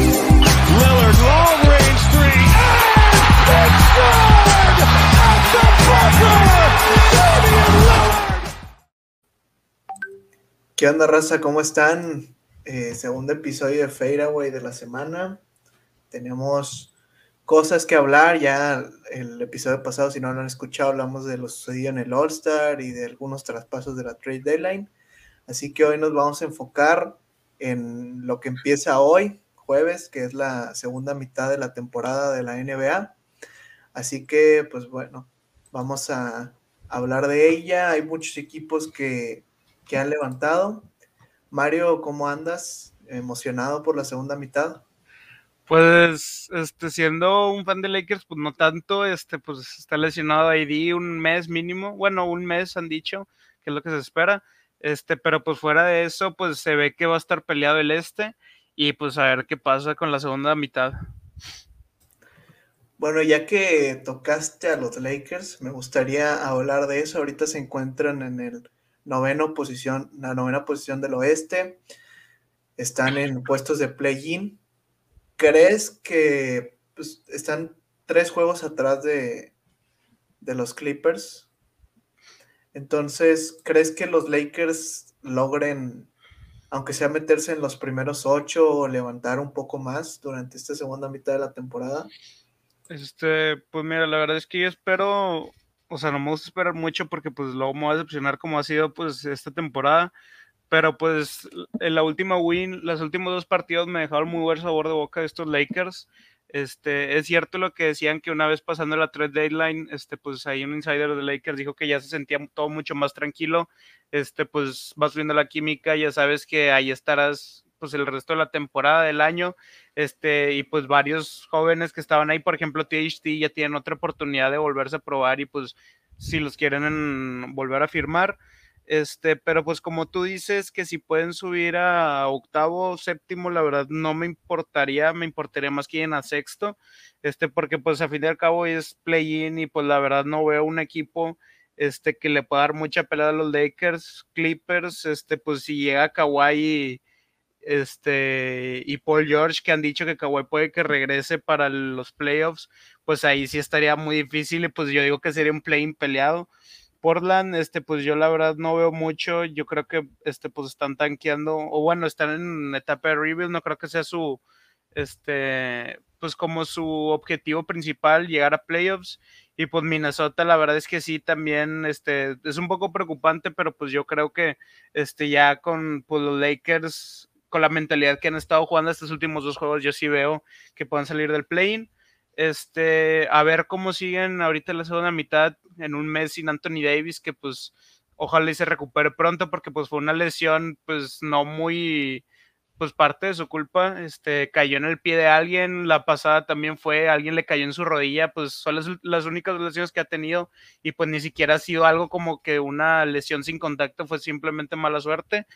Lillard, long range three! ¿Qué onda, raza? ¿Cómo están? Eh, segundo episodio de Fadeaway de la semana. Tenemos cosas que hablar. Ya el episodio pasado, si no lo han escuchado, hablamos de lo sucedido en el All-Star y de algunos traspasos de la Trade Deadline. Así que hoy nos vamos a enfocar en lo que empieza hoy, jueves, que es la segunda mitad de la temporada de la NBA. Así que, pues bueno, vamos a hablar de ella. Hay muchos equipos que, que han levantado. Mario, ¿cómo andas? ¿Emocionado por la segunda mitad? Pues, este, siendo un fan de Lakers, pues no tanto, este, pues está lesionado ID un mes mínimo, bueno, un mes han dicho, que es lo que se espera, este, pero pues fuera de eso, pues se ve que va a estar peleado el este, y pues a ver qué pasa con la segunda mitad. Bueno, ya que tocaste a los Lakers, me gustaría hablar de eso. Ahorita se encuentran en el noveno posición, la novena posición del oeste. Están en puestos de play-in. ¿Crees que pues, están tres juegos atrás de, de los Clippers? Entonces, ¿crees que los Lakers logren, aunque sea meterse en los primeros ocho o levantar un poco más durante esta segunda mitad de la temporada? Este, pues mira, la verdad es que yo espero, o sea, no me gusta esperar mucho porque pues luego me va a decepcionar como ha sido pues esta temporada, pero pues en la última win, los últimos dos partidos me dejaron muy buen sabor de boca de estos Lakers. Este, es cierto lo que decían que una vez pasando la trade deadline, este, pues ahí un insider de Lakers dijo que ya se sentía todo mucho más tranquilo. Este, pues vas viendo la química, ya sabes que ahí estarás pues el resto de la temporada del año, este, y pues varios jóvenes que estaban ahí, por ejemplo, THT ya tienen otra oportunidad de volverse a probar y pues si los quieren volver a firmar, este, pero pues como tú dices que si pueden subir a octavo, séptimo, la verdad no me importaría, me importaría más que lleguen a sexto, este, porque pues a fin y al cabo es play-in y pues la verdad no veo un equipo este, que le pueda dar mucha pelea a los Lakers, Clippers, este, pues si llega Kawhi este, y Paul George, que han dicho que Kawhi puede que regrese para los playoffs, pues ahí sí estaría muy difícil y pues yo digo que sería un play-in peleado. Portland, este, pues yo la verdad no veo mucho, yo creo que este, pues están tanqueando, o bueno, están en etapa de rebuild, no creo que sea su, este, pues como su objetivo principal, llegar a playoffs, y pues Minnesota, la verdad es que sí, también, este, es un poco preocupante, pero pues yo creo que, este, ya con pues, los Lakers, con la mentalidad que han estado jugando estos últimos dos juegos, yo sí veo que puedan salir del play-in. Este, a ver cómo siguen ahorita la segunda mitad, en un mes sin Anthony Davis, que pues ojalá y se recupere pronto, porque pues fue una lesión, pues no muy, pues parte de su culpa, este, cayó en el pie de alguien, la pasada también fue, alguien le cayó en su rodilla, pues son las, las únicas lesiones que ha tenido, y pues ni siquiera ha sido algo como que una lesión sin contacto, fue simplemente mala suerte.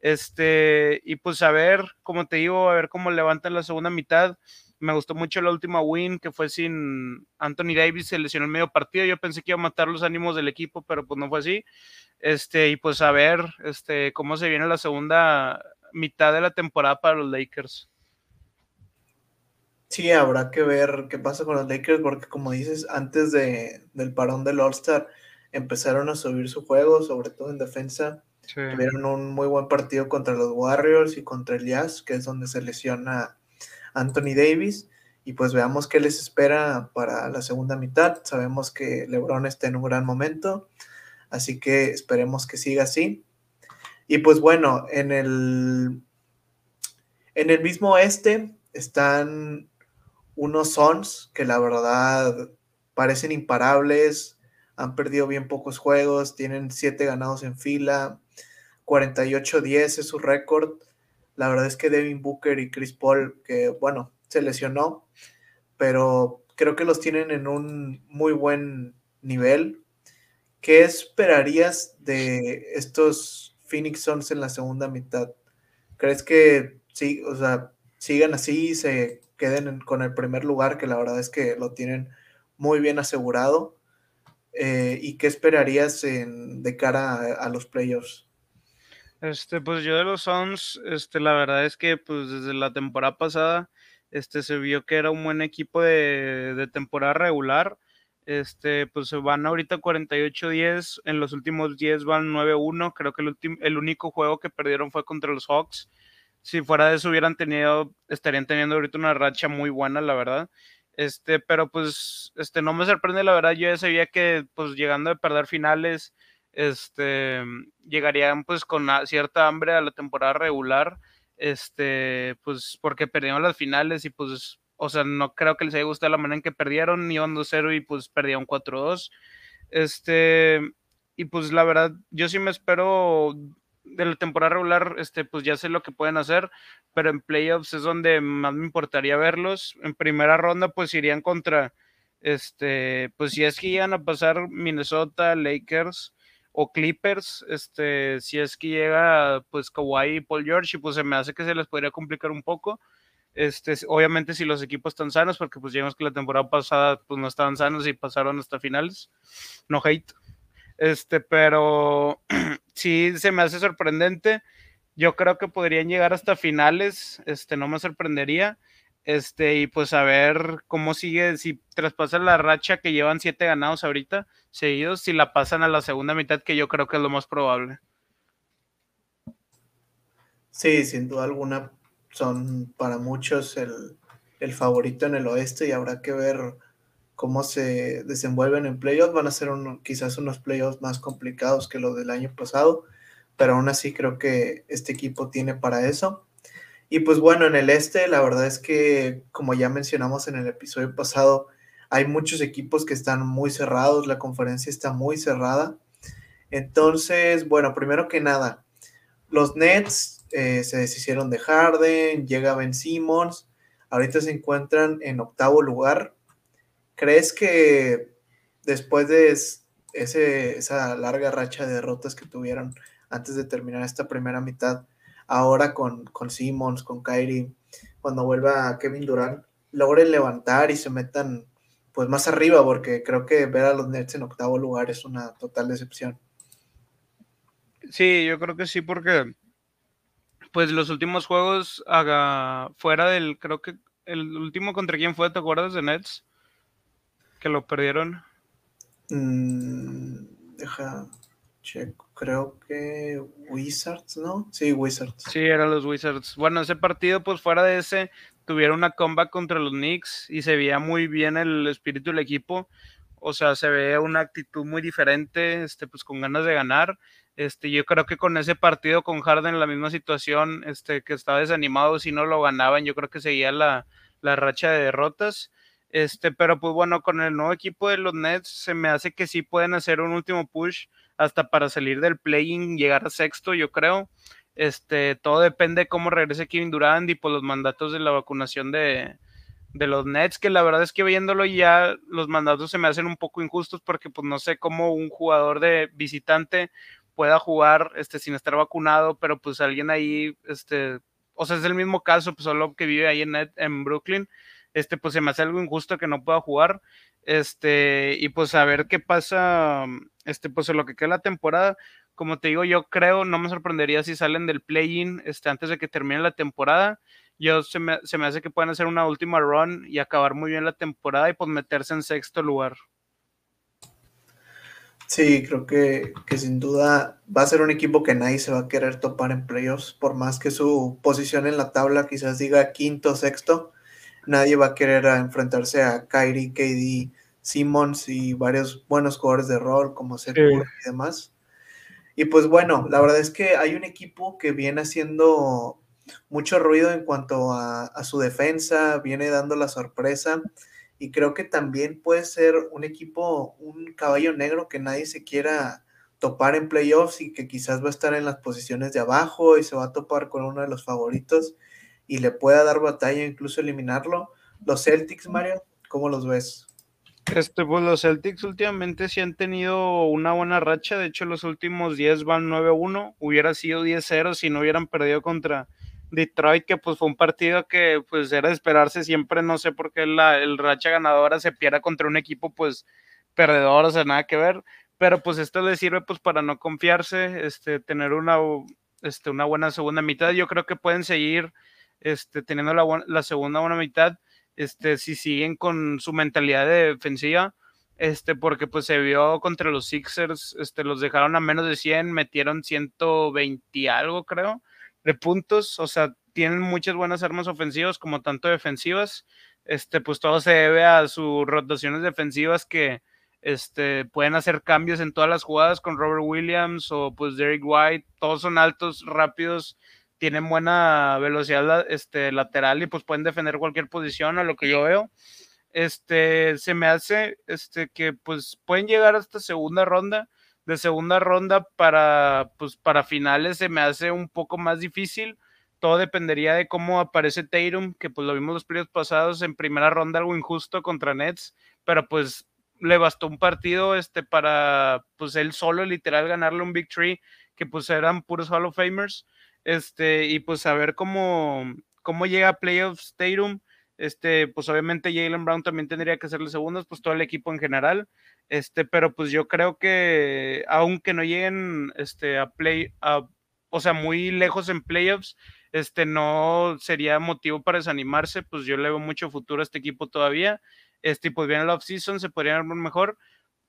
Este, y pues a ver, como te digo, a ver cómo levantan la segunda mitad. Me gustó mucho la última win que fue sin Anthony Davis, se lesionó en medio partido. Yo pensé que iba a matar los ánimos del equipo, pero pues no fue así. Este, y pues a ver este, cómo se viene la segunda mitad de la temporada para los Lakers. Sí, habrá que ver qué pasa con los Lakers, porque como dices, antes de, del parón del All-Star empezaron a subir su juego, sobre todo en defensa. Sí. Tuvieron un muy buen partido contra los Warriors y contra el Jazz, que es donde se lesiona Anthony Davis. Y pues veamos qué les espera para la segunda mitad. Sabemos que LeBron está en un gran momento, así que esperemos que siga así. Y pues bueno, en el, en el mismo este están unos Sons que la verdad parecen imparables, han perdido bien pocos juegos, tienen siete ganados en fila, 48-10 es su récord. La verdad es que Devin Booker y Chris Paul, que bueno, se lesionó, pero creo que los tienen en un muy buen nivel. ¿Qué esperarías de estos Phoenix Suns en la segunda mitad? ¿Crees que sí, o sea, sigan así y se queden en, con el primer lugar, que la verdad es que lo tienen muy bien asegurado? Eh, ¿Y qué esperarías en, de cara a, a los playoffs? Este, pues yo de los Suns, este, la verdad es que pues desde la temporada pasada, este, se vio que era un buen equipo de, de temporada regular. Este, pues se van ahorita 48-10, en los últimos 10 van 9-1, creo que el, el único juego que perdieron fue contra los Hawks. Si fuera de eso hubieran tenido, estarían teniendo ahorita una racha muy buena, la verdad. Este, pero pues, este, no me sorprende, la verdad, yo ya sabía que, pues, llegando a perder finales, este, llegarían, pues, con cierta hambre a la temporada regular, este, pues, porque perdieron las finales y, pues, o sea, no creo que les haya gustado la manera en que perdieron, iban 2-0 y, pues, perdieron 4-2, este, y, pues, la verdad, yo sí me espero de la temporada regular, este, pues ya sé lo que pueden hacer, pero en playoffs es donde más me importaría verlos. En primera ronda, pues irían contra, este, pues si es que llegan a pasar Minnesota, Lakers o Clippers, este, si es que llega, pues Kawhi y Paul George, y pues se me hace que se les podría complicar un poco. Este, obviamente si los equipos están sanos, porque pues digamos que la temporada pasada pues no estaban sanos y pasaron hasta finales, no hate. Este, pero sí se me hace sorprendente. Yo creo que podrían llegar hasta finales, este, no me sorprendería. Este, y pues a ver cómo sigue, si traspasan la racha que llevan siete ganados ahorita seguidos, si la pasan a la segunda mitad, que yo creo que es lo más probable. Sí, sin duda alguna son para muchos el, el favorito en el oeste y habrá que ver cómo se desenvuelven en playoffs. Van a ser quizás unos playoffs más complicados que los del año pasado, pero aún así creo que este equipo tiene para eso. Y pues bueno, en el este, la verdad es que, como ya mencionamos en el episodio pasado, hay muchos equipos que están muy cerrados, la conferencia está muy cerrada. Entonces, bueno, primero que nada, los Nets eh, se deshicieron de Harden, llega Ben Simmons, ahorita se encuentran en octavo lugar ¿Crees que después de esa larga racha de derrotas que tuvieron antes de terminar esta primera mitad, ahora con, con Simmons, con Kyrie, cuando vuelva Kevin Durant, logren levantar y se metan pues más arriba, porque creo que ver a los Nets en octavo lugar es una total decepción. Sí, yo creo que sí, porque pues los últimos juegos haga, fuera del, creo que el último contra quién fue, ¿te acuerdas de Nets? que lo perdieron? Mm, deja, checo, creo que Wizards, ¿no? Sí, Wizards. Sí, eran los Wizards. Bueno, ese partido, pues fuera de ese, tuvieron una comeback contra los Knicks y se veía muy bien el espíritu del equipo. O sea, se ve una actitud muy diferente, este, pues con ganas de ganar. Este, yo creo que con ese partido con Harden en la misma situación, este, que estaba desanimado si no lo ganaban, yo creo que seguía la, la racha de derrotas. Este, pero pues bueno, con el nuevo equipo de los Nets se me hace que sí pueden hacer un último push hasta para salir del play-in, llegar a sexto, yo creo. Este, todo depende de cómo regrese Kevin Durant y por pues, los mandatos de la vacunación de, los Nets, que la verdad es que viéndolo ya los mandatos se me hacen un poco injustos porque pues no sé cómo un jugador de visitante pueda jugar este sin estar vacunado, pero pues alguien ahí este o sea, es el mismo caso, pues solo que vive ahí en, en Brooklyn, este, pues se me hace algo injusto que no pueda jugar, este, y pues a ver qué pasa, este, pues en lo que queda la temporada, como te digo, yo creo, no me sorprendería si salen del play-in, este, antes de que termine la temporada, yo se me, se me hace que puedan hacer una última run y acabar muy bien la temporada y pues meterse en sexto lugar. Sí, creo que, que, sin duda va a ser un equipo que nadie se va a querer topar en playoffs, por más que su posición en la tabla quizás diga quinto o sexto nadie va a querer enfrentarse a Kyrie, KD, Simmons y varios buenos jugadores de rol como Seth y demás. Y pues bueno, la verdad es que hay un equipo que viene haciendo mucho ruido en cuanto a, su defensa, viene dando la sorpresa y creo que también puede ser un equipo, un caballo negro que nadie se quiera topar en playoffs y que quizás va a estar en las posiciones de abajo y se va a topar con uno de los favoritos y le pueda dar batalla, incluso eliminarlo. Los Celtics, Mario, ¿cómo los ves? Este, pues los Celtics últimamente sí han tenido una buena racha, de hecho los últimos 10 van 9-1, hubiera sido 10-0 si no hubieran perdido contra Detroit, que pues fue un partido que pues era de esperarse siempre, no sé por qué la el racha ganadora se pierda contra un equipo pues perdedor, o sea, nada que ver, pero pues esto le sirve pues para no confiarse, este, tener una este, una buena segunda mitad. Yo creo que pueden seguir este, teniendo la, la segunda buena mitad este, si siguen con su mentalidad de defensiva. Este, porque pues se vio contra los Sixers, este, los dejaron a menos de 100, metieron 120 algo, creo, de puntos. O sea, tienen muchas buenas armas ofensivas como tanto defensivas. Este, pues todo se debe a sus rotaciones defensivas que este, pueden hacer cambios en todas las jugadas con Robert Williams o pues Derek White, todos son altos, rápidos, tienen buena velocidad este, lateral y pues pueden defender cualquier posición a lo que yo veo. Este, se me hace este, que pues pueden llegar hasta segunda ronda. De segunda ronda para, pues, para finales se me hace un poco más difícil. Todo dependería de cómo aparece Tatum, que pues lo vimos los periodos pasados en primera ronda, algo injusto contra Nets, pero pues le bastó un partido este, para, pues él solo literal ganarle un Big Tree, que pues eran puros Hall of Famers, este, y pues a ver cómo, cómo llega a Playoffs Stadium, este, pues obviamente Jalen Brown también tendría que hacerle segundos, pues todo el equipo en general, este, pero pues yo creo que aunque no lleguen, este, a play, a, o sea, muy lejos en playoffs, este, no sería motivo para desanimarse, pues yo le veo mucho futuro a este equipo todavía, este, pues viene la off-season, se podría armar mejor,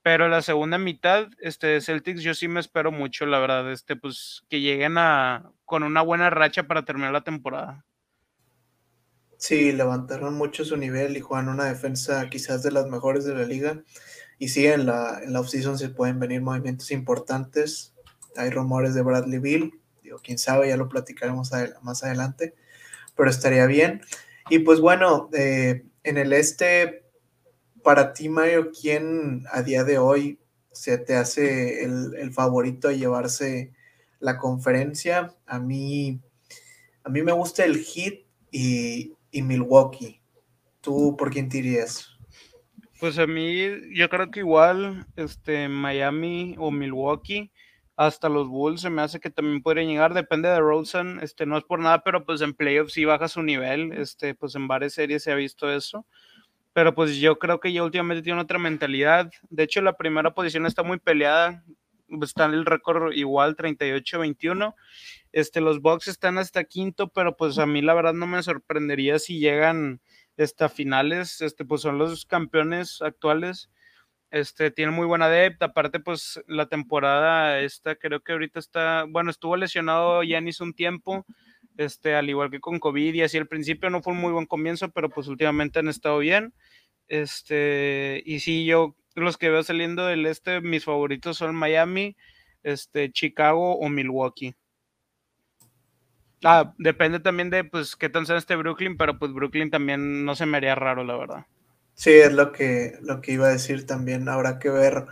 pero la segunda mitad, este, Celtics, yo sí me espero mucho, la verdad, este, pues que lleguen a, con una buena racha para terminar la temporada. Sí, levantaron mucho su nivel y juegan una defensa quizás de las mejores de la liga. Y sí, en la, en la off-season se pueden venir movimientos importantes. Hay rumores de Bradley Bill, digo, quién sabe, ya lo platicaremos más adelante, pero estaría bien. Y pues bueno, eh, en el este para ti, Mario, ¿quién a día de hoy se te hace el, favorito a llevarse la conferencia? A mí, a mí me gusta el Heat y, Milwaukee. ¿Tú por quién te irías? Pues a mí, yo creo que igual, este, Miami o Milwaukee, hasta los Bulls se me hace que también podrían llegar, depende de Rosen, este, no es por nada, pero pues en playoffs sí baja su nivel, este, pues en varias series se ha visto eso pero pues yo creo que ya últimamente tiene otra mentalidad. De hecho, la primera posición está muy peleada, está el récord igual 38-21. Este, los Bucks están hasta quinto, pero pues a mí la verdad no me sorprendería si llegan hasta finales, este, pues son los campeones actuales. Este, tiene muy buena depth, aparte pues la temporada esta creo que ahorita está, bueno, estuvo lesionado Yanis un tiempo, este, al igual que con COVID y así al principio no fue un muy buen comienzo, pero pues últimamente han estado bien. Este, y sí, yo los que veo saliendo del este, mis favoritos son Miami, este, Chicago o Milwaukee. Ah, depende también de pues qué tan sea este Brooklyn, pero pues Brooklyn también no se me haría raro, la verdad. Sí, es lo que, lo que iba a decir también. Habrá que ver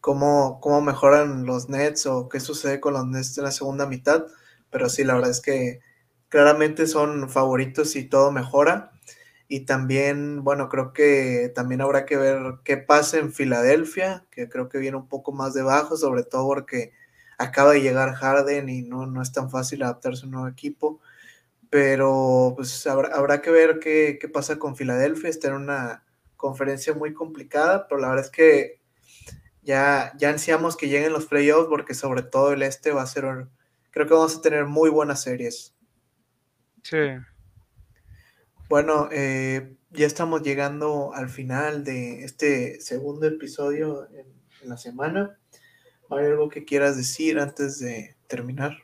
cómo, cómo mejoran los Nets o qué sucede con los Nets en la segunda mitad. Pero sí, la verdad es que claramente son favoritos y todo mejora. Y también, bueno, creo que también habrá que ver qué pasa en Filadelfia, que creo que viene un poco más debajo, sobre todo porque acaba de llegar Harden y no, no es tan fácil adaptarse a un nuevo equipo. Pero pues habrá, que ver qué, qué, pasa con Filadelfia. Está en una conferencia muy complicada, pero la verdad es que ya, ya ansiamos que lleguen los playoffs porque sobre todo el este va a ser, creo que vamos a tener muy buenas series. Sí. Bueno, eh, ya estamos llegando al final de este segundo episodio en, la semana. ¿Hay algo que quieras decir antes de terminar?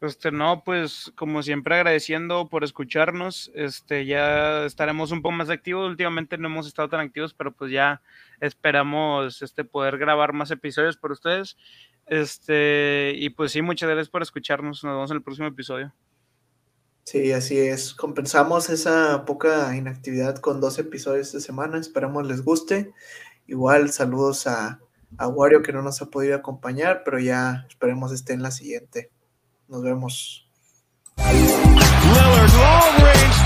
Este, no, pues como siempre agradeciendo por escucharnos, este, ya estaremos un poco más activos, últimamente no hemos estado tan activos, pero pues ya esperamos este, poder grabar más episodios por ustedes, este, y pues sí, muchas gracias por escucharnos, nos vemos en el próximo episodio. Sí, así es. Compensamos esa poca inactividad con dos episodios de semana. Esperamos les guste. Igual, saludos a, a Wario que no nos ha podido acompañar, pero ya esperemos esté en la siguiente. Nos vemos. Lillard, long range